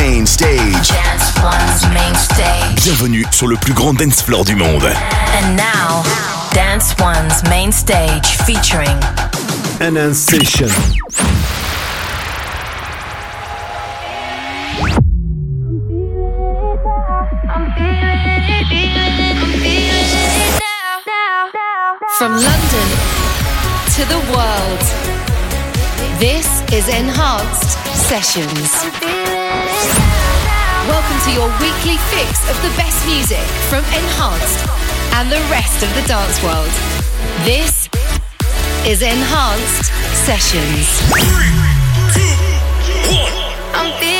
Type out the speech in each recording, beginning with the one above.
main stage. Dance One's main stage. Bienvenue sur le plus grand dance floor du monde. And now, Dance One's main stage featuring Enhanced Session. From London to the world, this is Enhanced Sessions. Welcome to your weekly fix of the best music from Enhanced and the rest of the dance world. This is Enhanced Sessions. Three, two, one.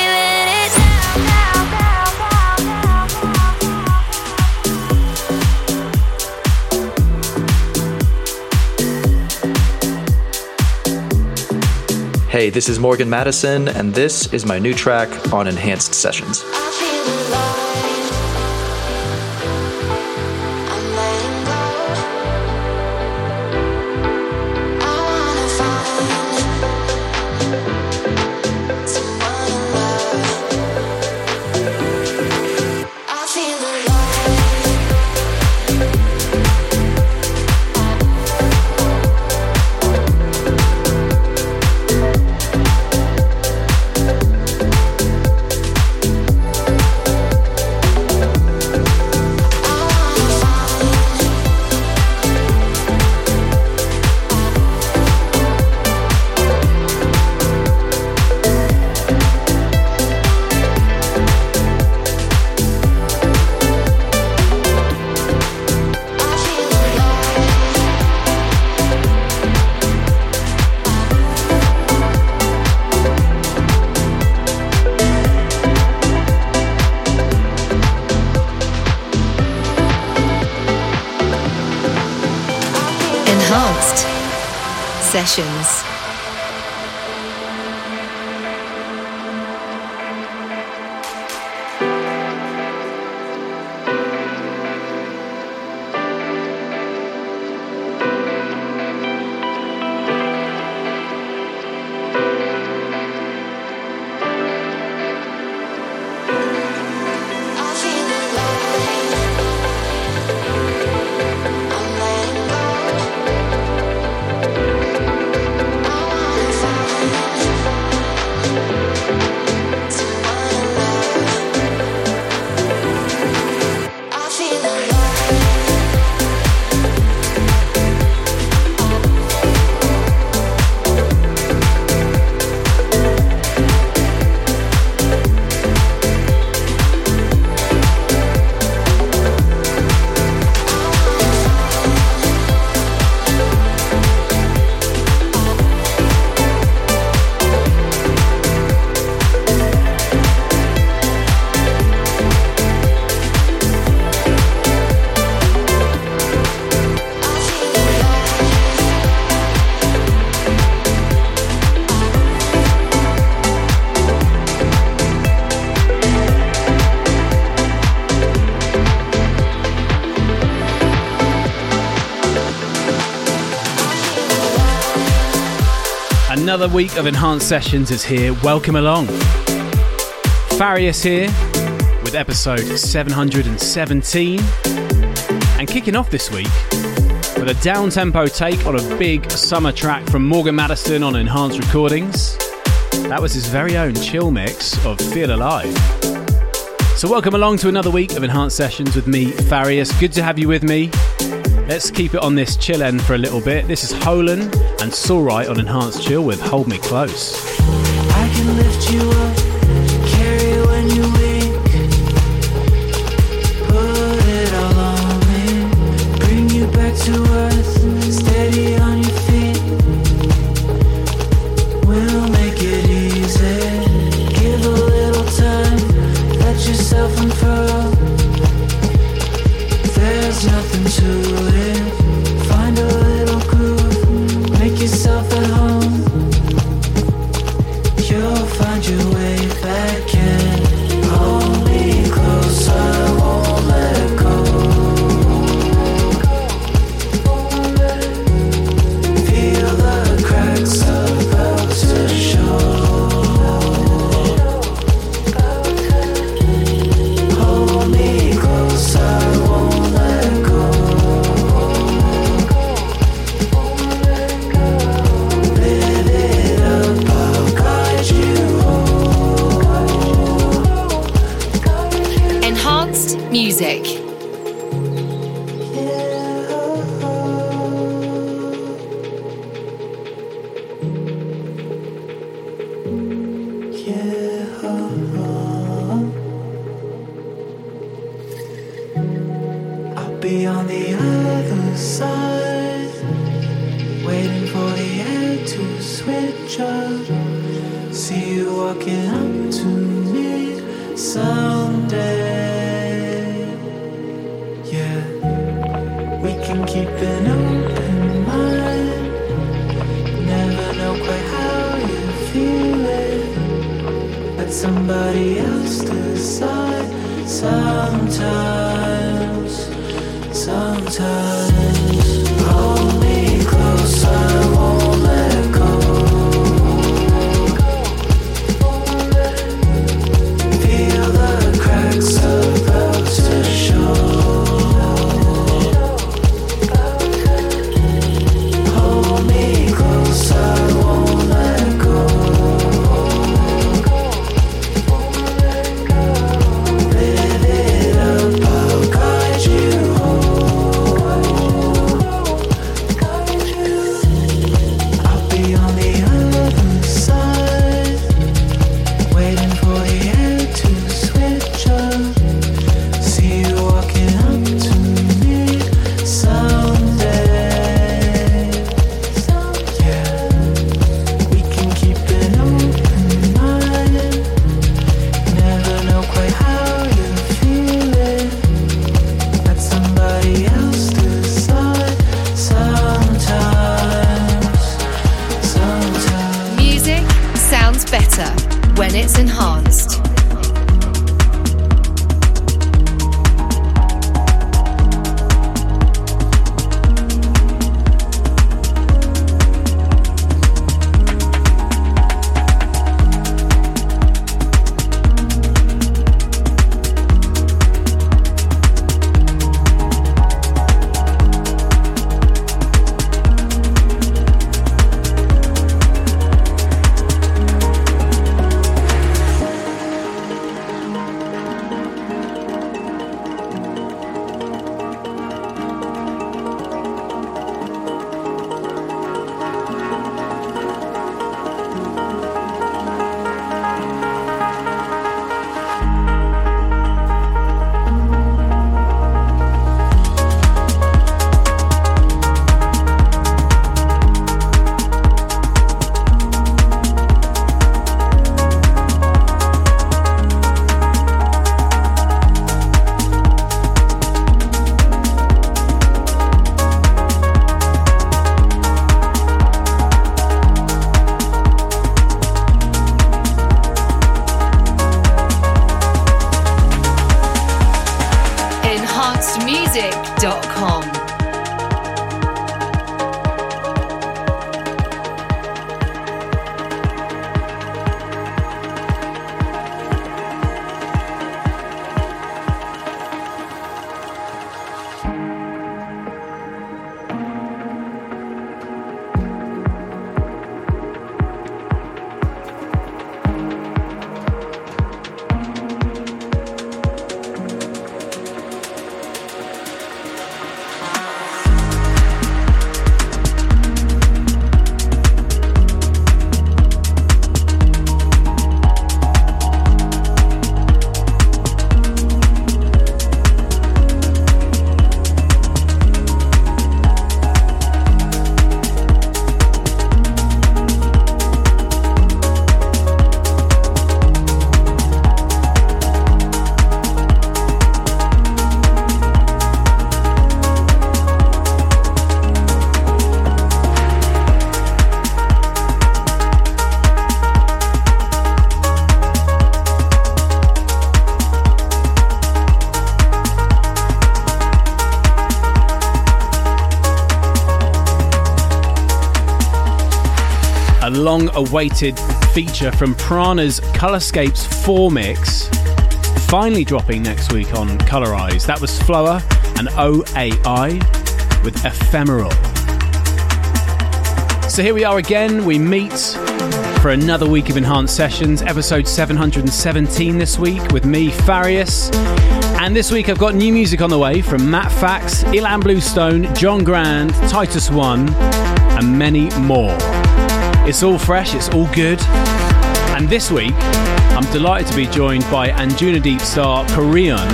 Hey, this is Morgan Madison, and this is my new track on Enhanced Sessions. Sessions. Another week of Enhanced Sessions is here. Welcome along. Farius here with episode 717. And kicking off this week with a down tempo take on a big summer track from Morgan Madison on Enhanced Recordings. That was his very own chill mix of Feel Alive. So, welcome along to another week of Enhanced Sessions with me, Farius. Good to have you with me. Let's keep it on this chill end for a little bit. This is Holan and Soulright on Enhanced Chill with Hold Me Close. waiting for the air to switch up. See you walking up to me someday. Yeah, we can keep an open mind. Never know quite how you're feeling, but somebody else decide. Sometimes, sometimes. Awaited feature from Prana's Colorscapes 4 mix, finally dropping next week on Colorize. That was Flower and OAI with Ephemeral. So here we are again. We meet for another week of Enhanced Sessions, episode 717 this week with me, Farius. And this week I've got new music on the way from Matt Fax, Ilan Bluestone, John Grand, Titus One, and many more. It's all fresh, it's all good. And this week, I'm delighted to be joined by Anjunadeep star Qrion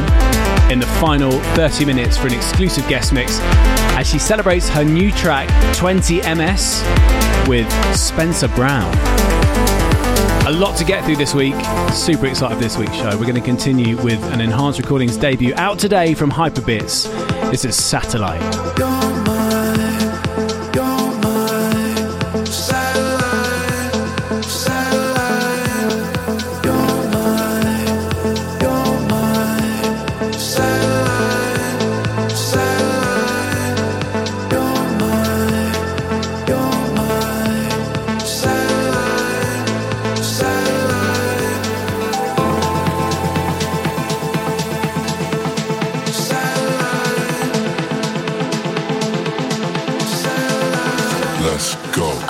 in the final 30 minutes for an exclusive guest mix as she celebrates her new track 20MS with Spencer Brown. A lot to get through this week. Super excited for this week's show. We're going to continue with an Enhanced Recordings debut out today from Hyperbits. This is Satellite.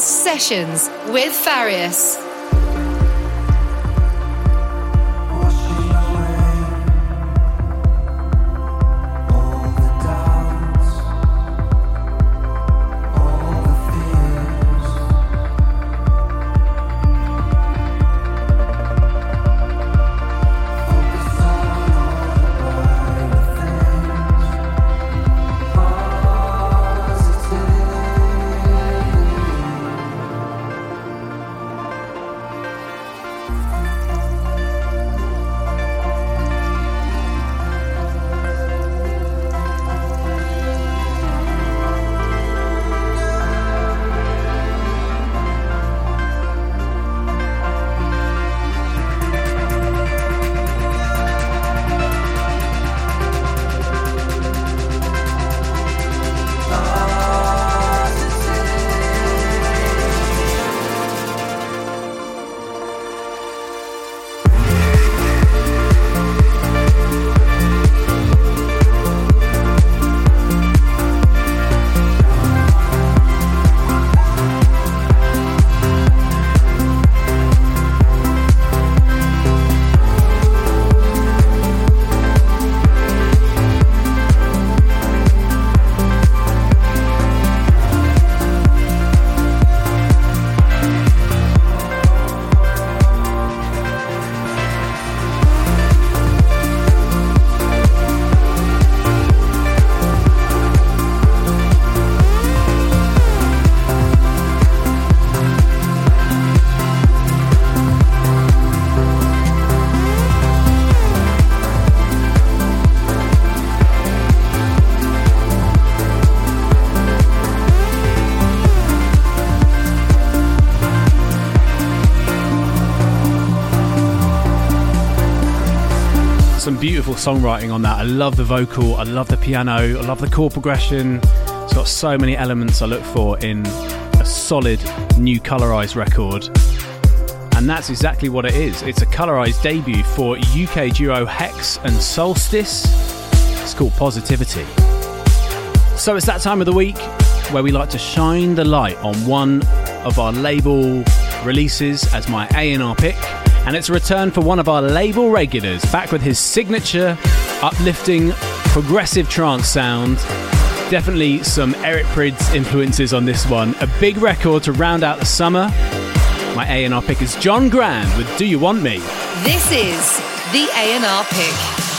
Sessions with Farius. Beautiful songwriting on that. I love the vocal, I love the piano, I love the chord progression. It's got so many elements I look for in a solid new colorized record. And that's exactly what it is. It's a colorized debut for UK duo Hex and Solstice. It's called Positivity. So it's that time of the week where we like to shine the light on one of our label releases as my A&R pick and it's a return for one of our label regulars, back with his signature, uplifting, progressive trance sound. Definitely some Eric Prydz influences on this one. A big record to round out the summer. My A&R pick is John Grand with Do You Want Me? This is the A&R pick.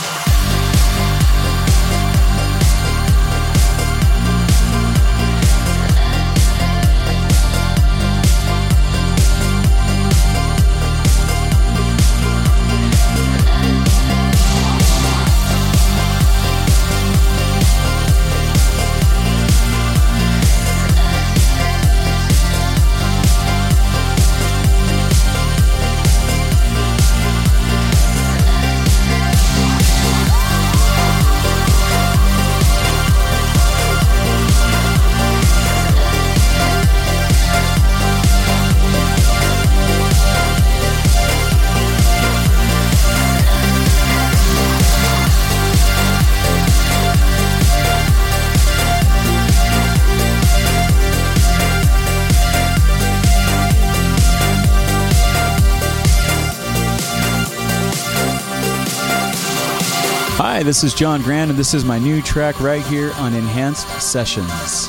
This is John Grand, and this is my new track right here on Enhanced Sessions.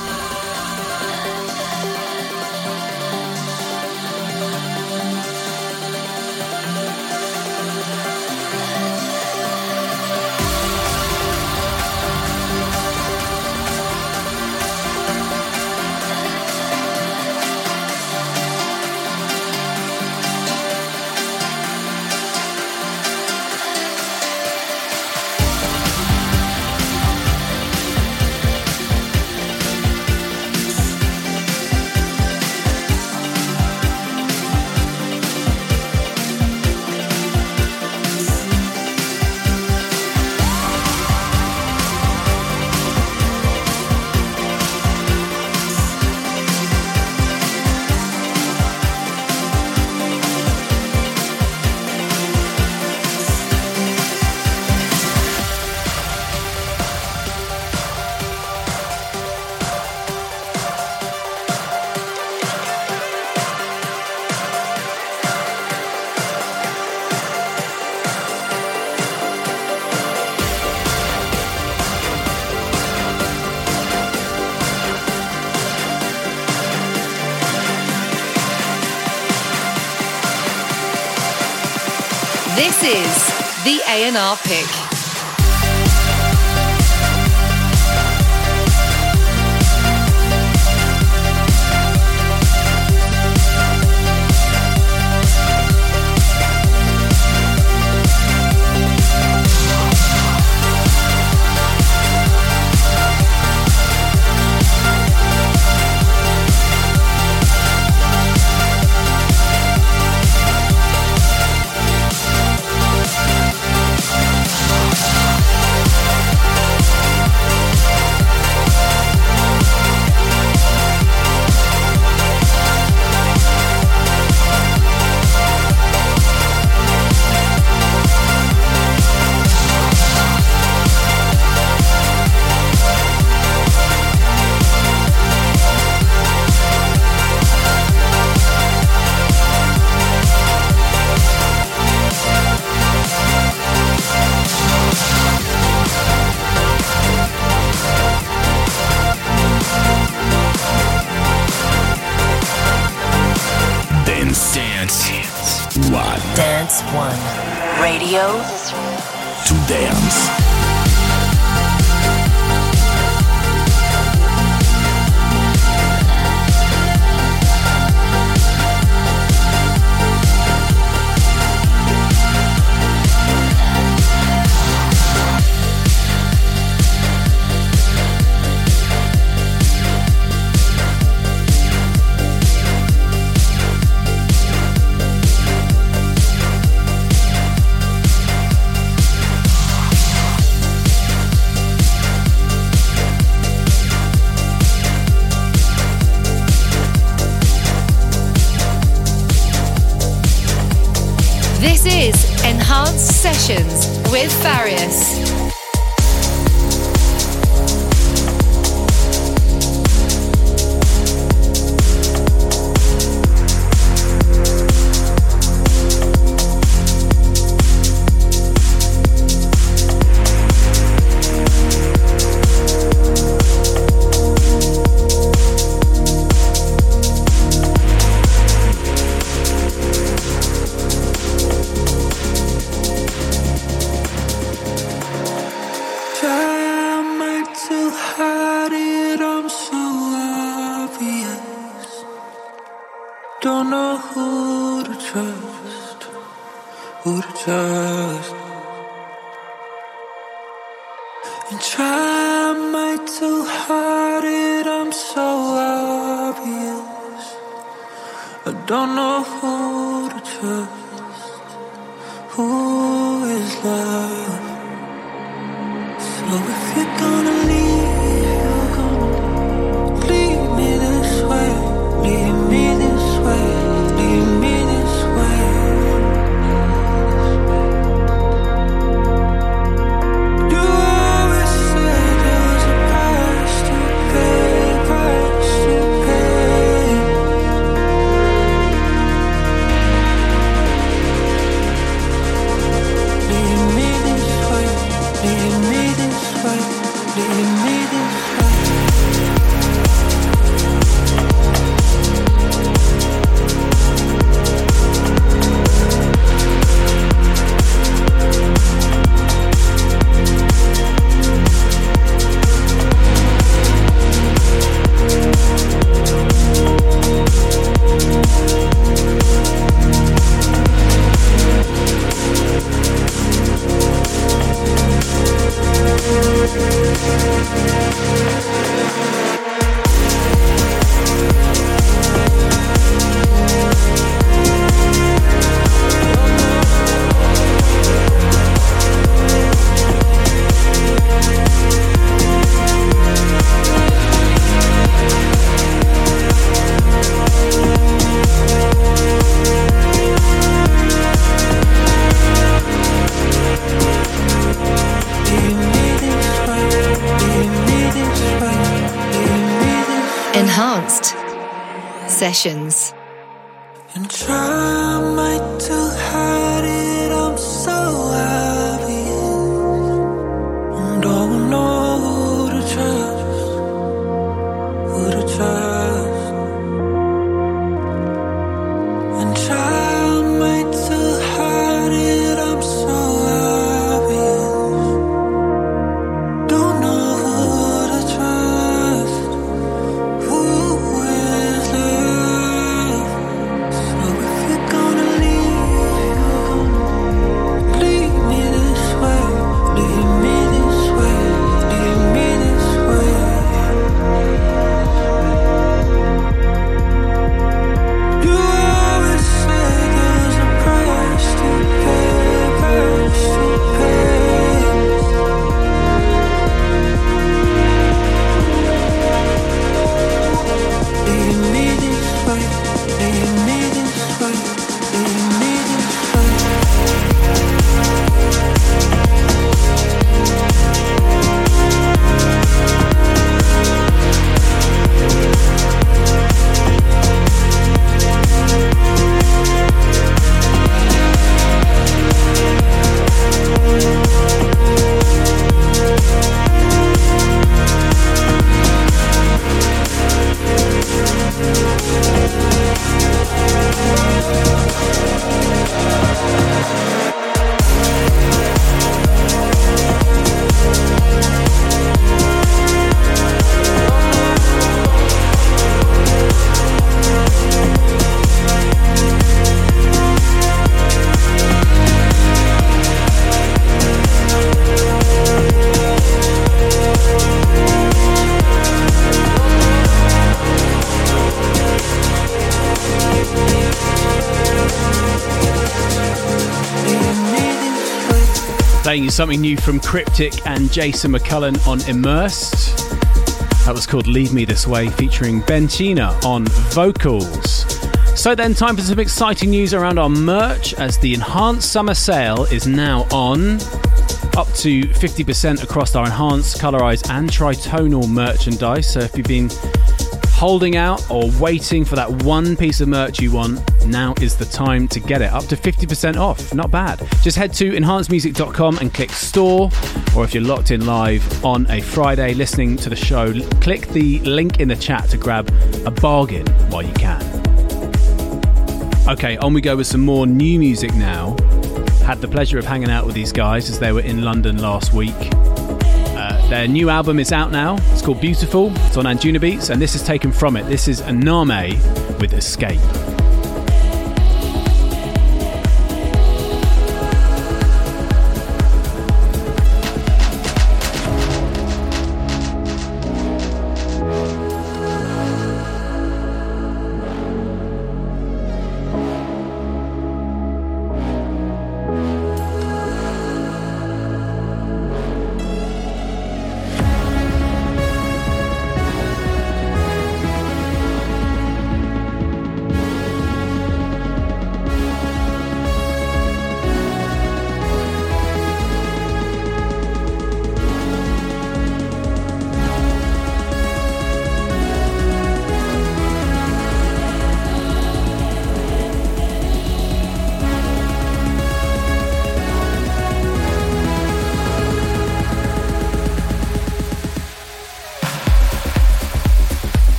A&R pick. Sessions. Something new from Cryptic and Jason McCullen on Immersed. That was called Leave Me This Way, featuring Ben China on vocals. So then, time for some exciting news around our merch as the enhanced summer sale is now on. Up to 50% across our enhanced, colorized, and tritonal merchandise. So if you've been holding out or waiting for that one piece of merch you want, now is the time to get it. Up to 50% off. Not bad. Just head to enhancedmusic.com and click store. Or if you're locked in live on a Friday listening to the show, click the link in the chat to grab a bargain while you can. Okay, on we go with some more new music now. Had the pleasure of hanging out with these guys as they were in London last week. Uh, their new album is out now. It's called Beautiful. It's on Anjunabeats, and this is taken from it. This is Aname with Escape.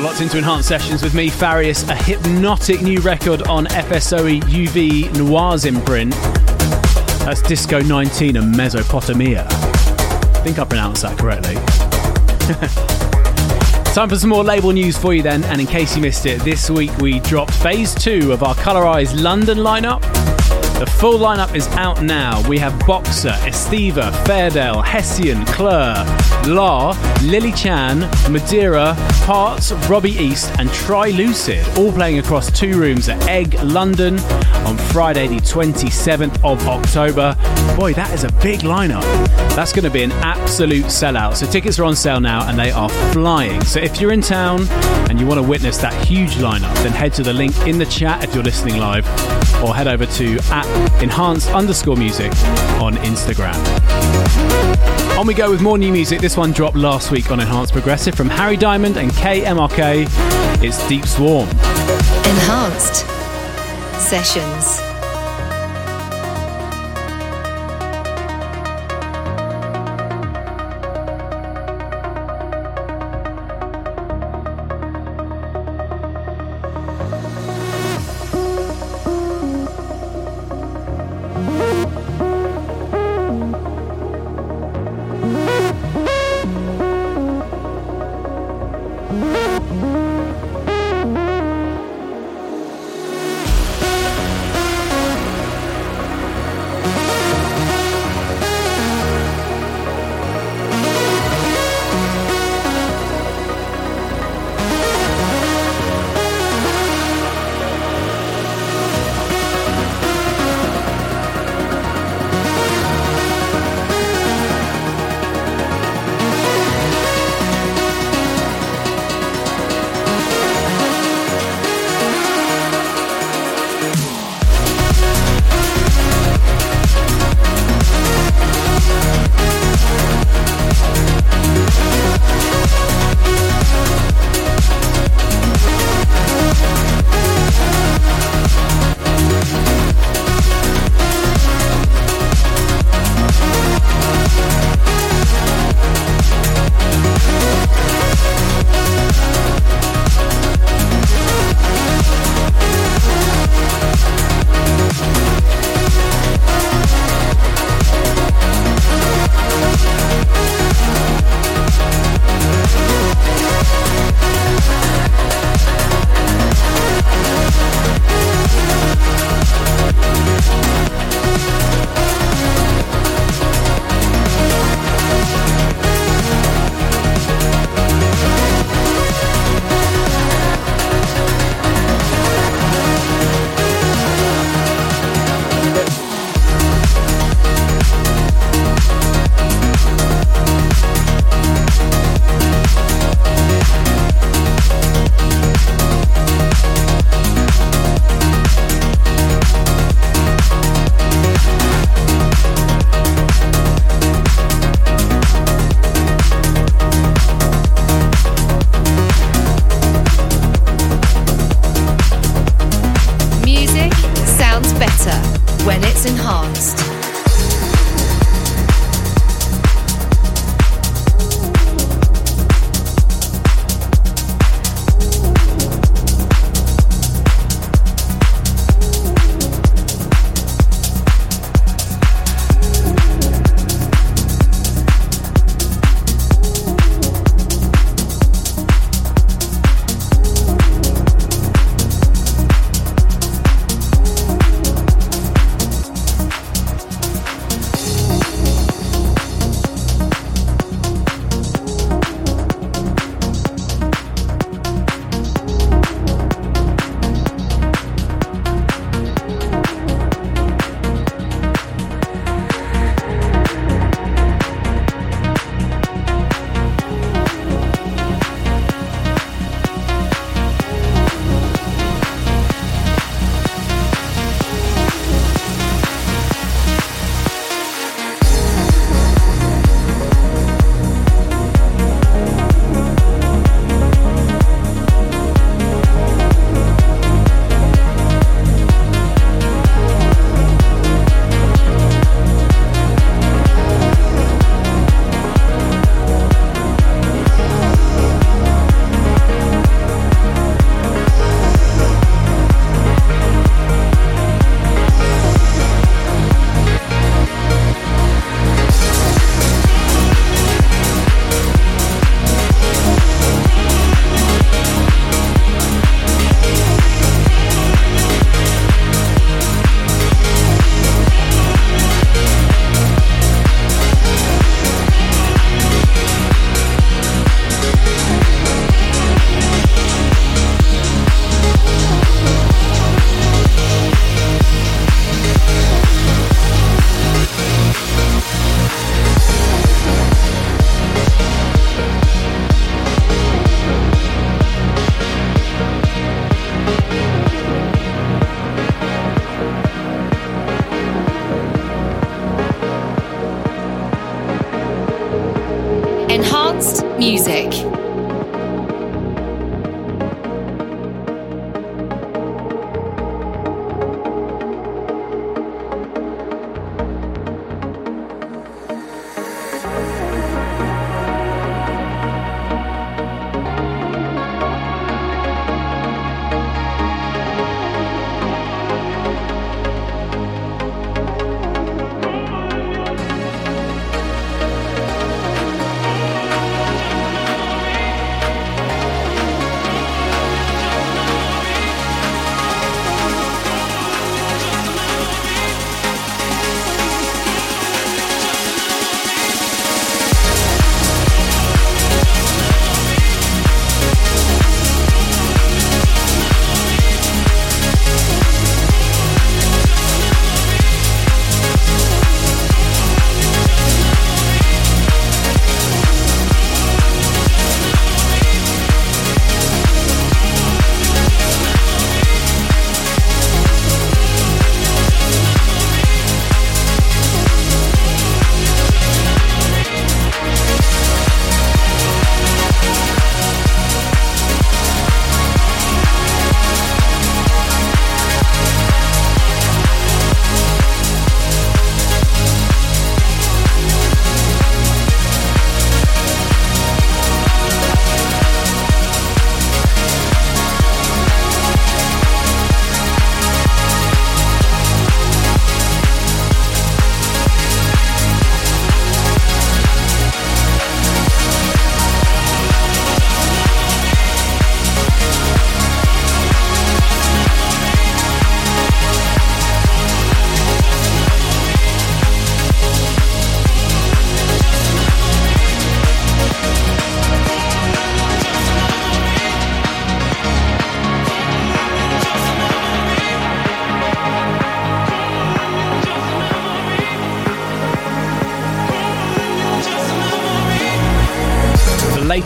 You're locked into Enhanced Sessions with me, Farius, a hypnotic new record on FSOE UV Noirs imprint. That's Disco 19 and Mesopotamia. I think I pronounced that correctly. Time for some more label news for you then, and in case you missed it, this week we dropped phase two of our Colorized London lineup. The full lineup is out now. We have Boxer, Estiva, Fairdale, Hessian, Claire, La, Lily Chan, Madeira, Parts, Robbie East, and Try Lucid, all playing across two rooms at Egg, London on Friday, the 27th of October. Boy, that is a big lineup. That's going to be an absolute sellout. So tickets are on sale now and they are flying. So if you're in town and you want to witness that huge lineup, then head to the link in the chat if you're listening live or head over to at enhanced underscore music on Instagram. On we go with more new music. This one dropped last week on Enhanced Progressive from Harry Diamond and KMRK. It's Deep Swarm. Enhanced Sessions.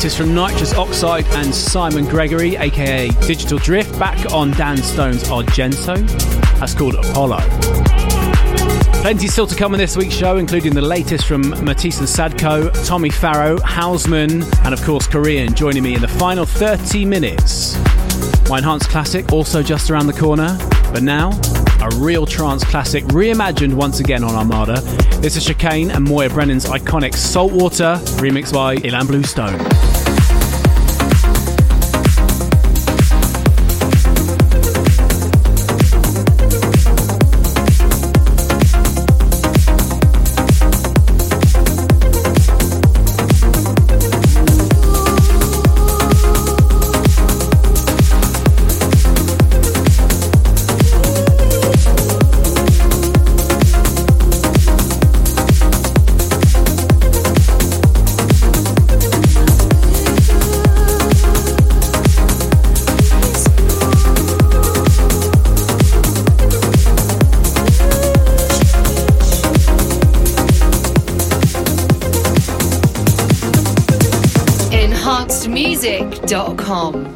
Latest from Nitrous Oxide and Simon Gregory, aka Digital Drift, back on Dan Stone's Argento. That's called Apollo. Plenty still to come in this week's show, including the latest from Matisse and Sadko, Tommy Farrow, Hausman, and of course Qrion joining me in the final 30 minutes. My enhanced classic also just around the corner, but now a real trance classic reimagined once again on Armada. This is Chicane and Moya Brennan's iconic Saltwater, remixed by Ilan Bluestone. enhancedmusic.com.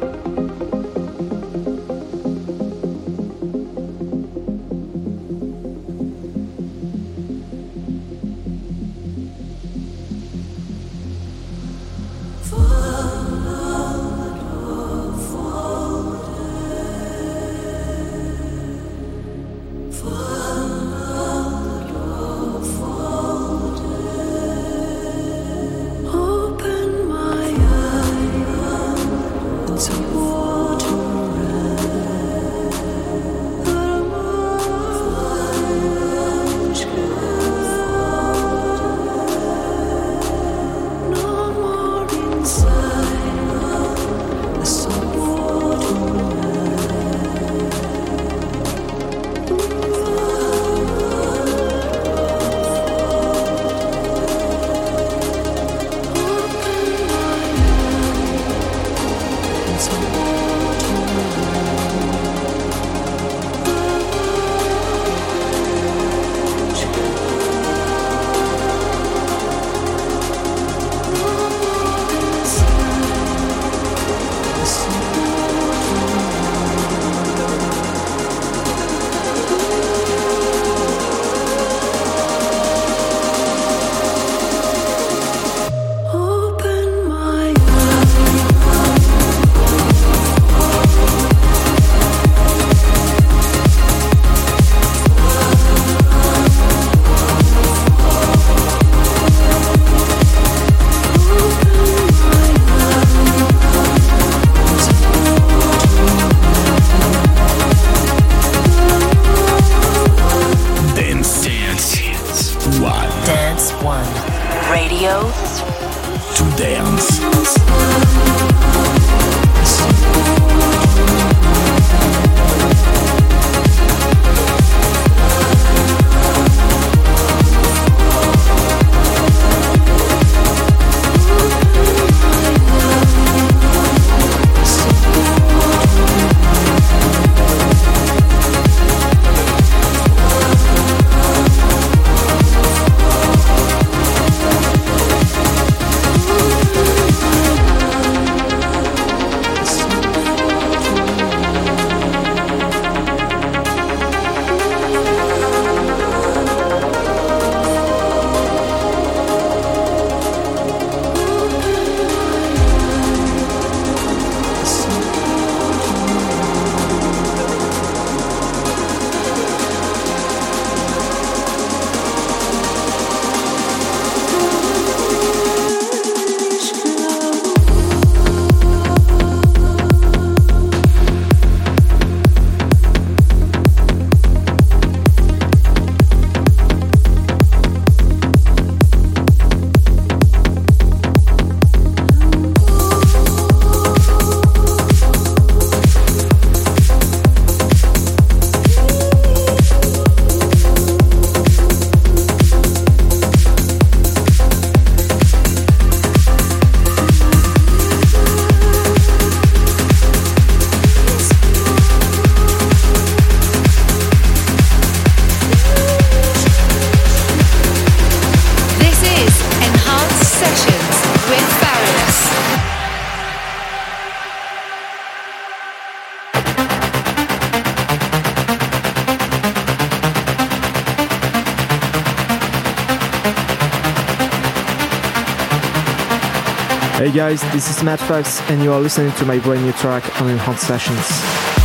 Hey guys, this is Matt Fax, and you are listening to my brand new track on Enhanced Sessions.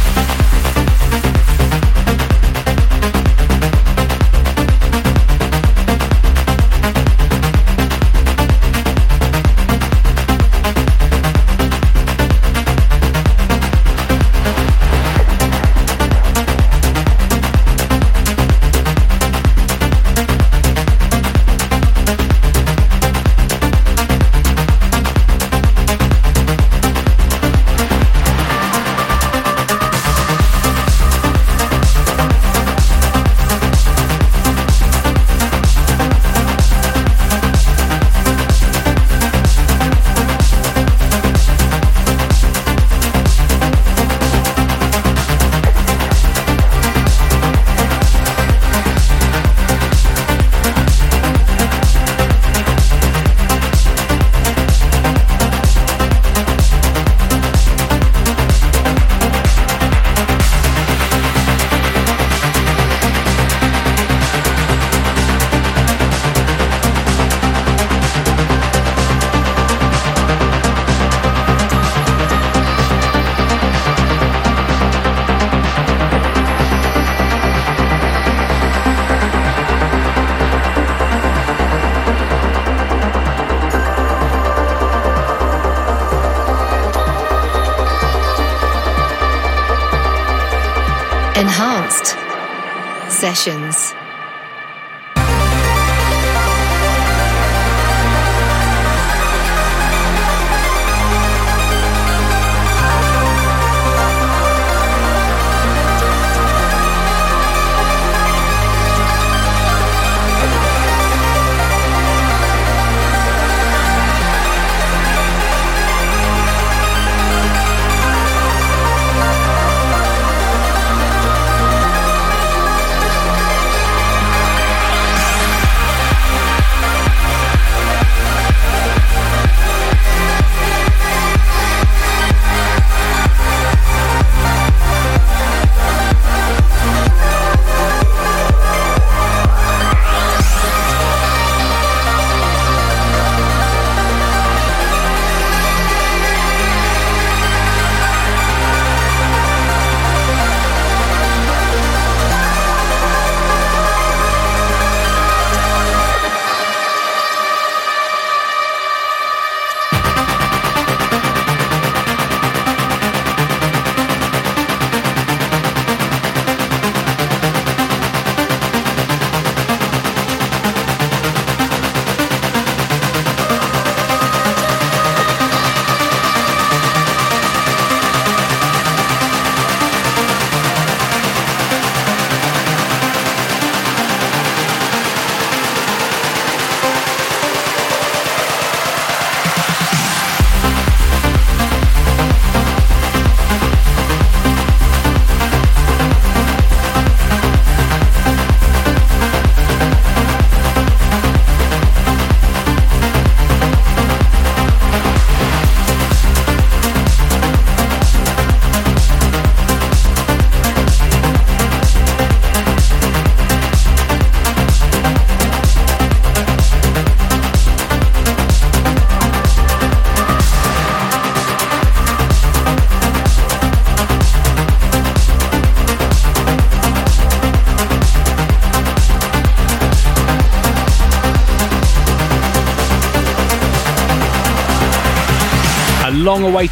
Sessions.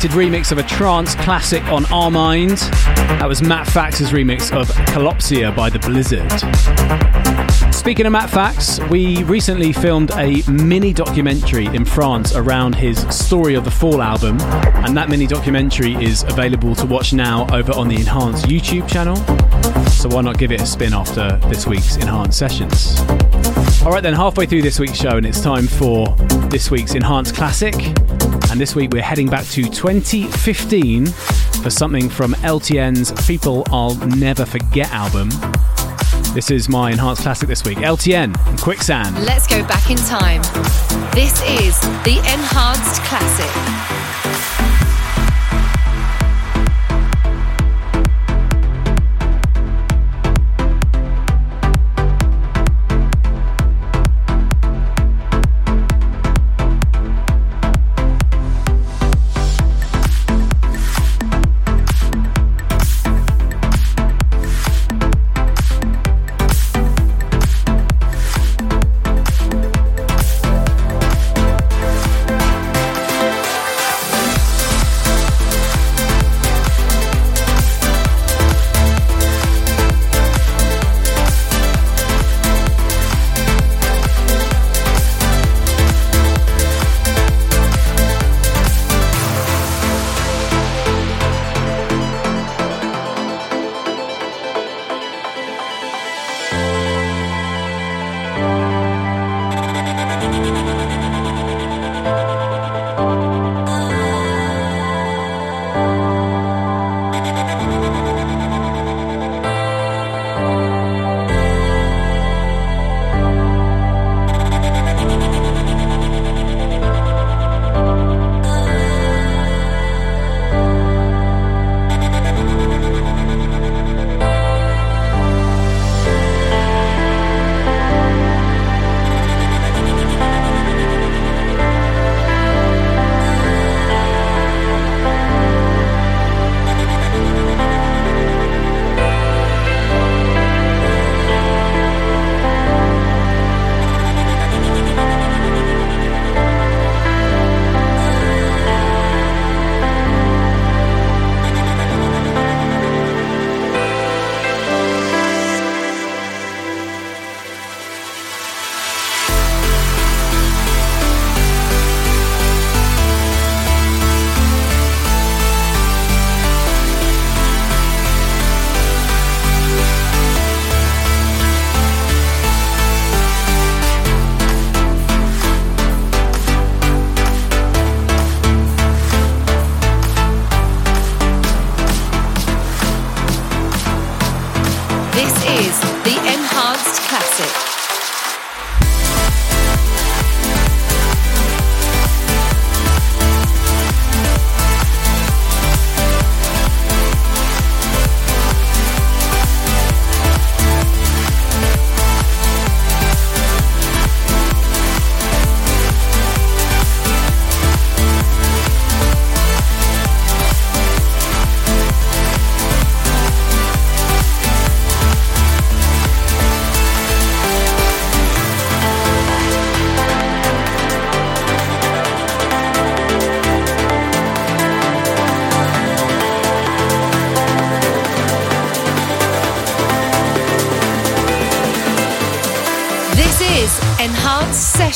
Remix of a trance classic on Armind. That was Matt Fax's remix of Kalopsia by The Blizzard. Speaking of Matt Fax, we recently filmed a mini documentary in France around his Story of the Fall album, and that mini documentary is available to watch now over on the Enhanced YouTube channel. So why not give it a spin after this week's Enhanced Sessions? Alright, then, halfway through this week's show, and it's time for this week's Enhanced Classic. And this week we're heading back to 2015 for something from LTN's People I'll Never Forget album. This is my enhanced classic this week. LTN, Quicksand. Let's go back in time. This is the enhanced classic.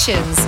This